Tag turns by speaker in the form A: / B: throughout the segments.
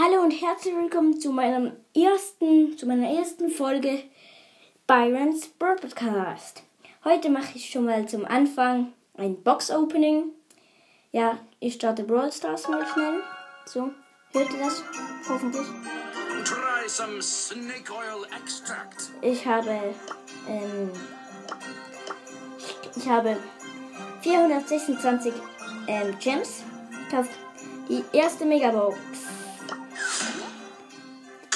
A: Hallo und herzlich willkommen zu meinem ersten, zu meiner ersten Folge Byron's Broadcast. Heute mache ich schon mal zum Anfang ein Box Opening. Ja, ich starte Brawl Stars mal schnell. So, hört ihr das? Hoffentlich.
B: Try some snake oil extract.
A: Ich habe, ähm, ich, ich habe 426 ähm, Gems. Kauft die erste Megabox.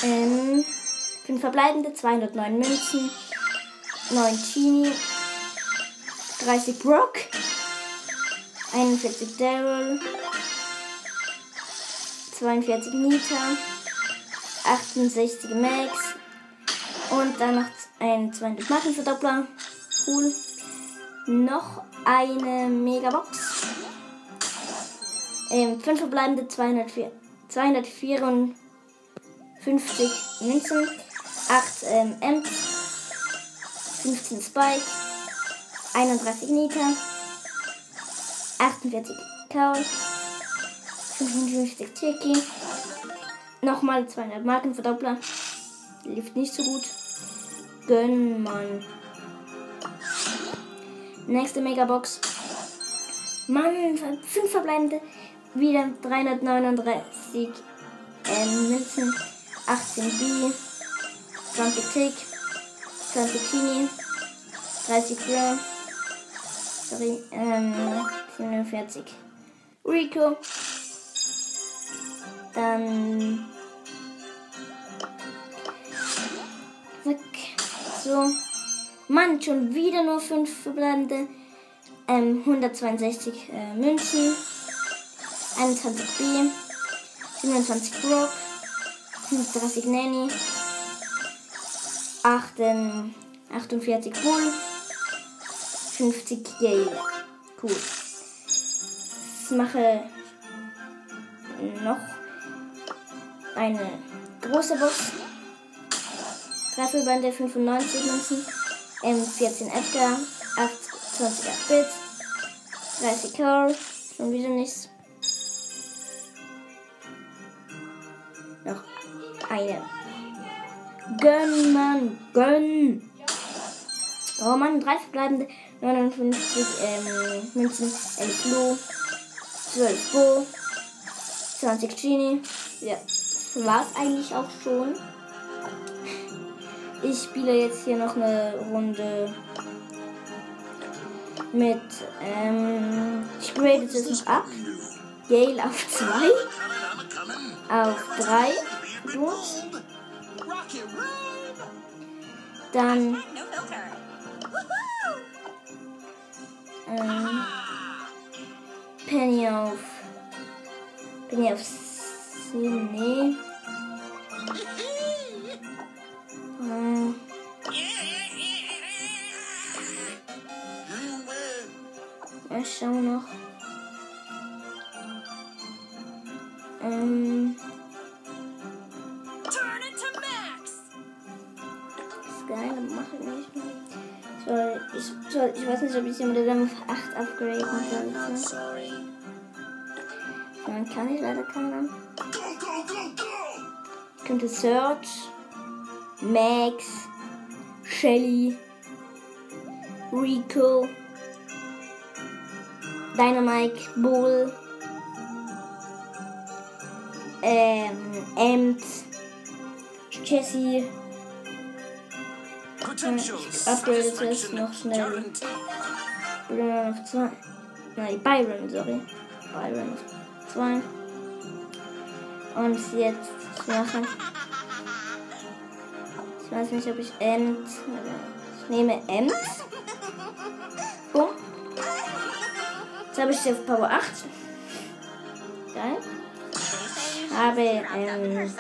A: Ähm, 5 verbleibende, 209 Münzen, 9 Genie, 30 Brock, 41 Daryl, 42 Nita, 68 Max und dann noch ein 200 Markenverdoppler. Cool. Noch eine Megabox. Ähm, 5 verbleibende 204, 254 Münzen, 8 ähm, Ems, 15 Spike, 31 Nita, 48 Kaul, 55 Tiki, nochmal 200 Markenverdoppler, lief nicht so gut. Gönn man. Nächste Megabox. Mann, 5 verbleibende, wieder 339 ähm, Münzen, 18 B, 20 Tick, 20 Genie, 30 Brown, sorry, ähm, 47 Rico, dann zack, so, Mann, schon wieder nur 5 verbleibende, ähm, 162 äh, Münzen, 21 B, 27 Brock, 35 Nanny, 8, 48 Bull, 50 Gale. Cool. Ich mache noch eine große Box. 3 Verbände, 95 Münzen, M14 Edgar, 28 8-Bit, 30 Carl, schon wieder nichts. Noch eine. Gönn, Mann, gönn. Oh Mann, drei verbleibende 59 ähm, Münzen, 11 Flo, 12 Bo, 20 Genie. Ja, das war's eigentlich auch schon. Ich spiele jetzt hier noch eine Runde mit, ähm, ich grade es noch ab. Gale auf 2 auf 3 gut. Dann ähm, Penny auf Penny auf 7, nee. Ich mehr. Soll, ich, soll, ich weiß nicht, ob ich sie mit der Dämpf 8 upgraden soll.
B: Sorry.
A: Dann kann ich leider keiner.
B: Go.
A: könnte Search, Max, Shelly, Rico, Dynamite, Bull, ähm, Ems, Jessie,
B: Potential
A: Ich upgrade es
B: satisfaction
A: noch schnell. Byron auf 2. Nein, Byron, sorry. Byron auf 2. Und jetzt machen. Ich weiß nicht, ob ich Ems. Ich nehme Ems. Bumm. Jetzt habe ich sie auf Power 8. Geil. Habe, ähm,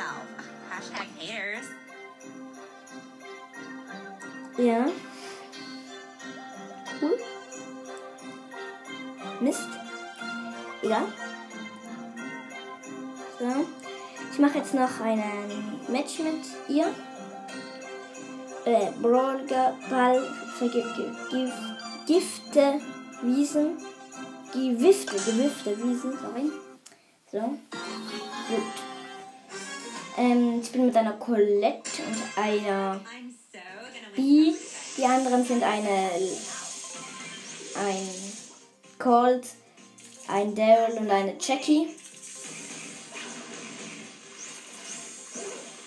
A: ja. Cool. Mist. Egal. So. Ich mache jetzt noch ein Match mit ihr. Äh, Brawl Ball Gifte Wiesen. Gewifte, gewifte Wiesen, sorry. So. Gut. Ähm, ich bin mit einer Colette und einer B. Die anderen sind eine ein Colt, ein Daryl und eine Jackie.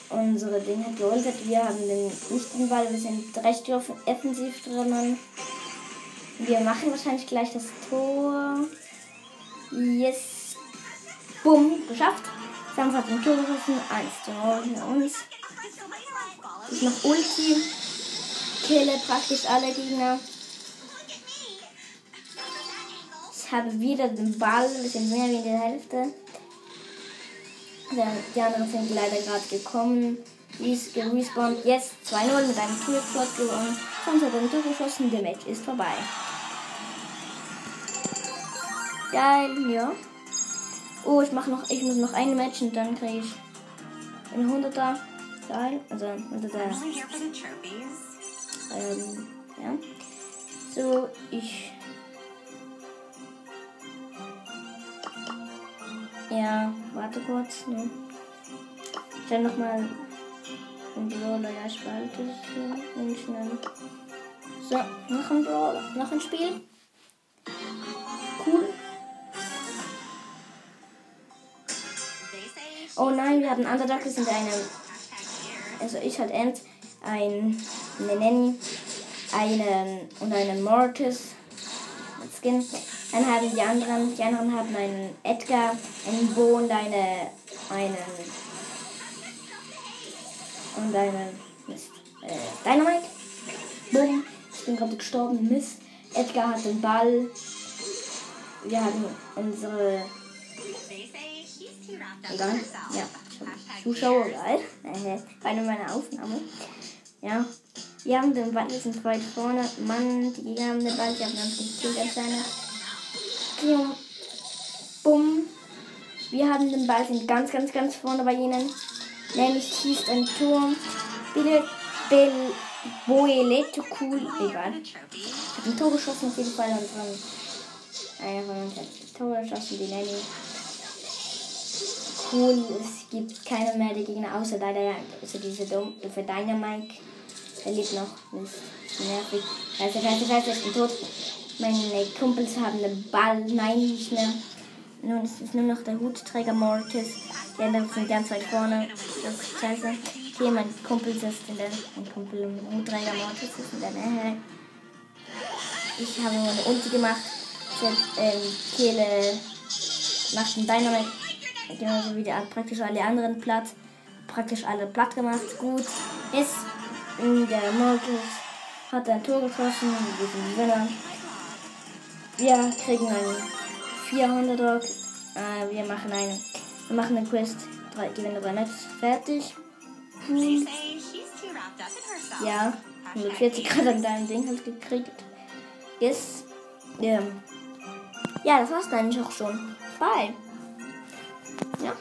A: Unsere Dinge hat geholt. Wir haben den nicht den Ball, wir sind recht off- offensiv drinnen. Wir machen wahrscheinlich gleich das Tor. Yes. Bumm, geschafft. Sam hat ein Tor geschossen. 1 zu 0 für uns. Ich mach Ulti. Kille praktisch alle Gegner. Ich habe wieder den Ball. Wir sind mehr wie in der Hälfte. Die anderen sind leider gerade gekommen. Die ist gerespawnt. Jetzt 2-0 mit einem Tourspot gewonnen. Sam hat ein Tor geschossen. Der Match ist vorbei. Geil, ja. Oh, ich mach noch, ich muss noch ein Match und dann kriege ich einen 100er. Geil, also 100er. Ähm, ja. So, ich. Ja, warte kurz. Ne? Ich stell nochmal ein Brawler. Ja, ich behalte es hier. Schnell. So, noch ein Brawler. Noch ein Spiel. Cool. Oh nein, wir haben Underdog. Wir sind eine. Also ich halt Ant, ein eine Nanny, einen und einen Mortis Skin. Dann haben die anderen, die anderen haben einen Edgar, einen Bo und eine, einen und einen Mist, äh, Dynamite. Boom, ich bin gerade gestorben, Mist. Edgar hat den Ball. Wir haben unsere Egal. Ja, Zuschauer, geil. Äh, Eine meiner Aufnahme. Ja. Wir haben den Ball, sind weit vorne. Mann, die Gegner haben den Ball, die haben ganz anscheinend. Klium. Bumm. Wir haben den Ball, sind ganz, ganz, ganz vorne bei ihnen. Nämlich schießt ein Tor. Bitte, Bill, Boeleto, cool. Egal. Ich habe ein Tor geschossen auf jeden Fall und dann hat ein Tor geschossen, die Nanny. Cool, es gibt keine mehr die Gegner außer leider also diese dumm für Dynamite. Der lebt noch. Das ist nervig. Scheiße, scheiße, scheiße, ich bin tot. Meine Kumpels haben den Ball. Nein, nicht mehr. Nun ist es nur noch der Hutträger Mortis. Die anderen sind ganz weit vorne. Das ist scheiße. Hier, mein Kumpel ist in der. Mein Kumpel mit Hutträger Mortis ist in der Nähe. Ich habe eine Ulti gemacht. Jetzt, ähm, Kehle macht einen Dynamite. Genauso wie die, praktisch alle anderen platt. Praktisch alle platt gemacht. Gut. Ist in der Mortis hat ein Tor geschossen. Wir sind Gewinner. Wir kriegen einen 400 Rock. Äh, wir machen eine. Wir machen eine Quest. Drei, gewinnen drei Matches. Fertig.
C: Herself.
A: Ja, 140
C: here.
A: Grad an deinem Ding halt gekriegt. Yes. Ähm. Ja, das war's dann auch schon. Bye. Ja.